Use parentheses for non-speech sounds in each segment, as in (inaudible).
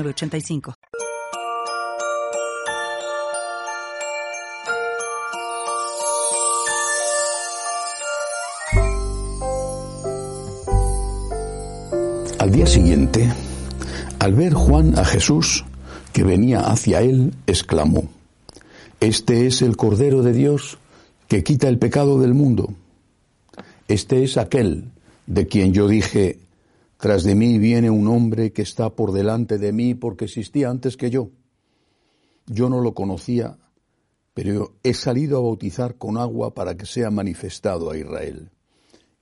85 Al día siguiente, al ver Juan a Jesús que venía hacia él, exclamó, Este es el Cordero de Dios que quita el pecado del mundo. Este es aquel de quien yo dije, tras de mí viene un hombre que está por delante de mí porque existía antes que yo. Yo no lo conocía, pero he salido a bautizar con agua para que sea manifestado a Israel.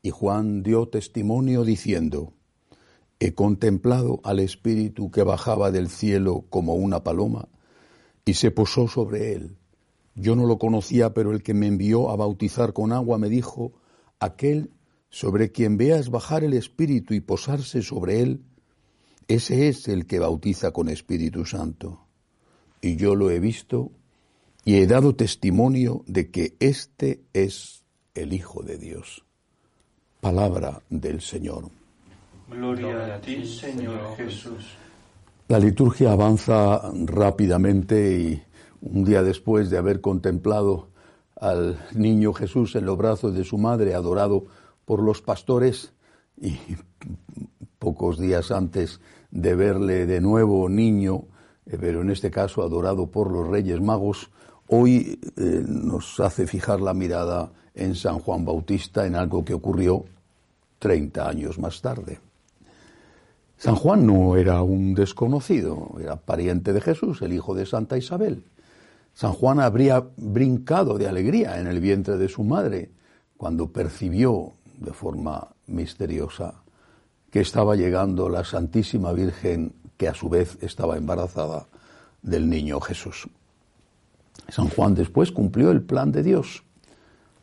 Y Juan dio testimonio diciendo, He contemplado al Espíritu que bajaba del cielo como una paloma y se posó sobre él. Yo no lo conocía, pero el que me envió a bautizar con agua me dijo, Aquel sobre quien veas bajar el Espíritu y posarse sobre él, ese es el que bautiza con Espíritu Santo. Y yo lo he visto y he dado testimonio de que este es el Hijo de Dios. Palabra del Señor. Gloria a ti, Señor Jesús. La liturgia avanza rápidamente y un día después de haber contemplado al niño Jesús en los brazos de su madre, adorado por los pastores y pocos días antes de verle de nuevo niño, eh, pero en este caso adorado por los Reyes Magos, hoy eh, nos hace fijar la mirada en San Juan Bautista, en algo que ocurrió 30 años más tarde. San Juan no era un desconocido, era pariente de Jesús, el hijo de Santa Isabel. San Juan habría brincado de alegría en el vientre de su madre cuando percibió de forma misteriosa que estaba llegando la Santísima Virgen, que a su vez estaba embarazada del niño Jesús. San Juan después cumplió el plan de Dios,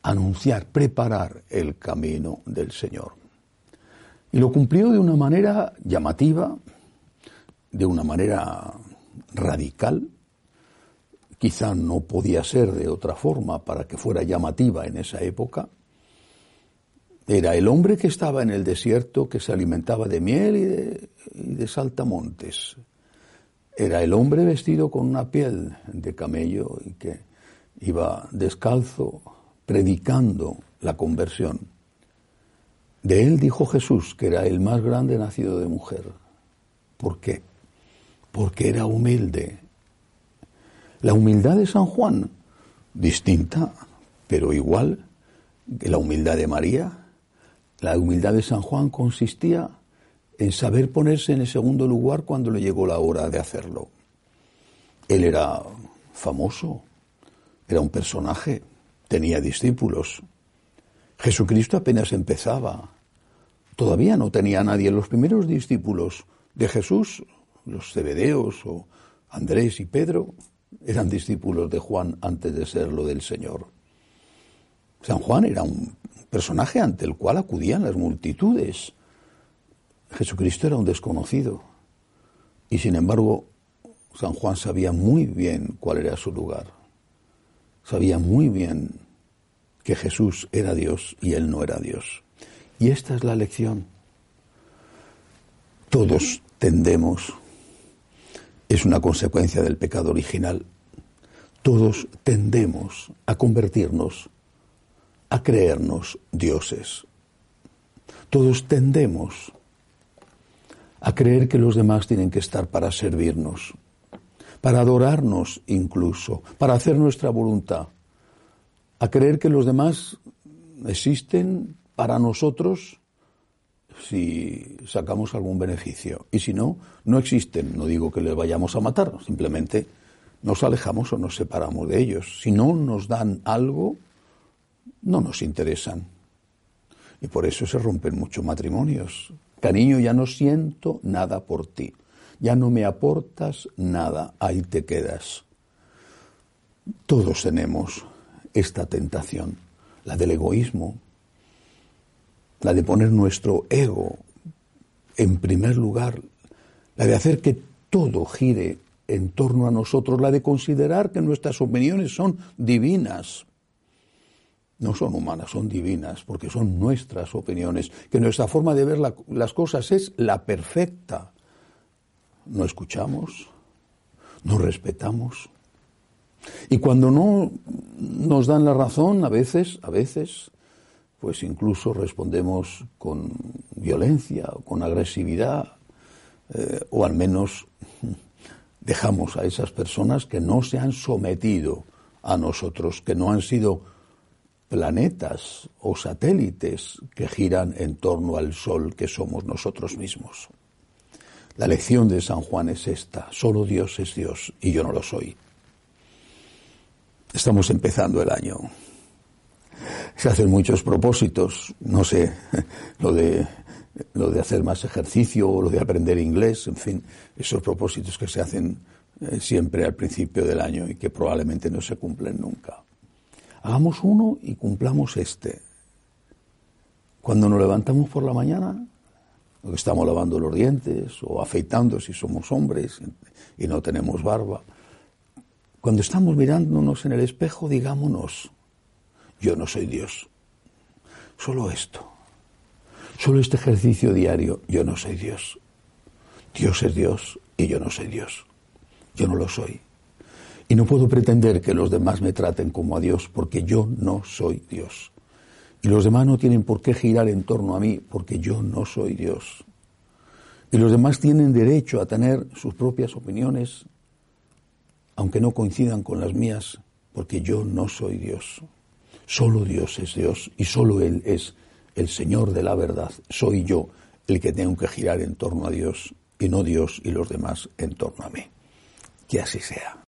anunciar, preparar el camino del Señor. Y lo cumplió de una manera llamativa, de una manera radical, quizá no podía ser de otra forma para que fuera llamativa en esa época, era el hombre que estaba en el desierto, que se alimentaba de miel y de, saltamontes. Era el hombre vestido con una piel de camello y que iba descalzo predicando la conversión. De él dijo Jesús que era el más grande nacido de mujer. ¿Por qué? Porque era humilde. La humildad de San Juan, distinta, pero igual que la humildad de María, la humildad de San Juan consistía en saber ponerse en el segundo lugar cuando le llegó la hora de hacerlo. Él era famoso, era un personaje, tenía discípulos. Jesucristo apenas empezaba. Todavía no tenía nadie. Los primeros discípulos de Jesús, los cebedeos o Andrés y Pedro, eran discípulos de Juan antes de serlo del Señor. San Juan era un personaje ante el cual acudían las multitudes. Jesucristo era un desconocido. Y sin embargo, San Juan sabía muy bien cuál era su lugar. Sabía muy bien que Jesús era Dios y él no era Dios. Y esta es la lección. Todos tendemos, es una consecuencia del pecado original, todos tendemos a convertirnos a creernos dioses. Todos tendemos a creer que los demás tienen que estar para servirnos, para adorarnos incluso, para hacer nuestra voluntad, a creer que los demás existen para nosotros si sacamos algún beneficio. Y si no, no existen. No digo que les vayamos a matar, simplemente nos alejamos o nos separamos de ellos. Si no nos dan algo, no nos interesan. Y por eso se rompen muchos matrimonios. Cariño, ya no siento nada por ti. ya no me aportas nada, ahí te quedas. Todos tenemos esta tentación, la del egoísmo, la de poner nuestro ego en primer lugar, la de hacer que todo gire en torno a nosotros, la de considerar que nuestras opiniones son divinas. No son humanas, son divinas, porque son nuestras opiniones, que nuestra forma de ver las cosas es la perfecta. No escuchamos, no respetamos. Y cuando no nos dan la razón, a veces, a veces, pues incluso respondemos con violencia o con agresividad, eh, o al menos dejamos a esas personas que no se han sometido a nosotros, que no han sido planetas o satélites que giran en torno al Sol que somos nosotros mismos. La lección de San Juan es esta, solo Dios es Dios y yo no lo soy. Estamos empezando el año. Se hacen muchos propósitos, no sé, (laughs) lo de lo de hacer más ejercicio o lo de aprender inglés, en fin, esos propósitos que se hacen eh, siempre al principio del año y que probablemente no se cumplen nunca. Hagamos uno y cumplamos este. Cuando nos levantamos por la mañana, estamos lavando los dientes o afeitando si somos hombres y no tenemos barba, cuando estamos mirándonos en el espejo, digámonos, yo no soy Dios, solo esto Solo este ejercicio diario, yo no soy Dios. Dios es Dios y yo no soy Dios. Yo no lo soy. Y no puedo pretender que los demás me traten como a Dios porque yo no soy Dios. Y los demás no tienen por qué girar en torno a mí porque yo no soy Dios. Y los demás tienen derecho a tener sus propias opiniones, aunque no coincidan con las mías, porque yo no soy Dios. Solo Dios es Dios y solo Él es el Señor de la verdad, soy yo el que tengo que girar en torno a Dios y no Dios y los demás en torno a mí. Que así sea.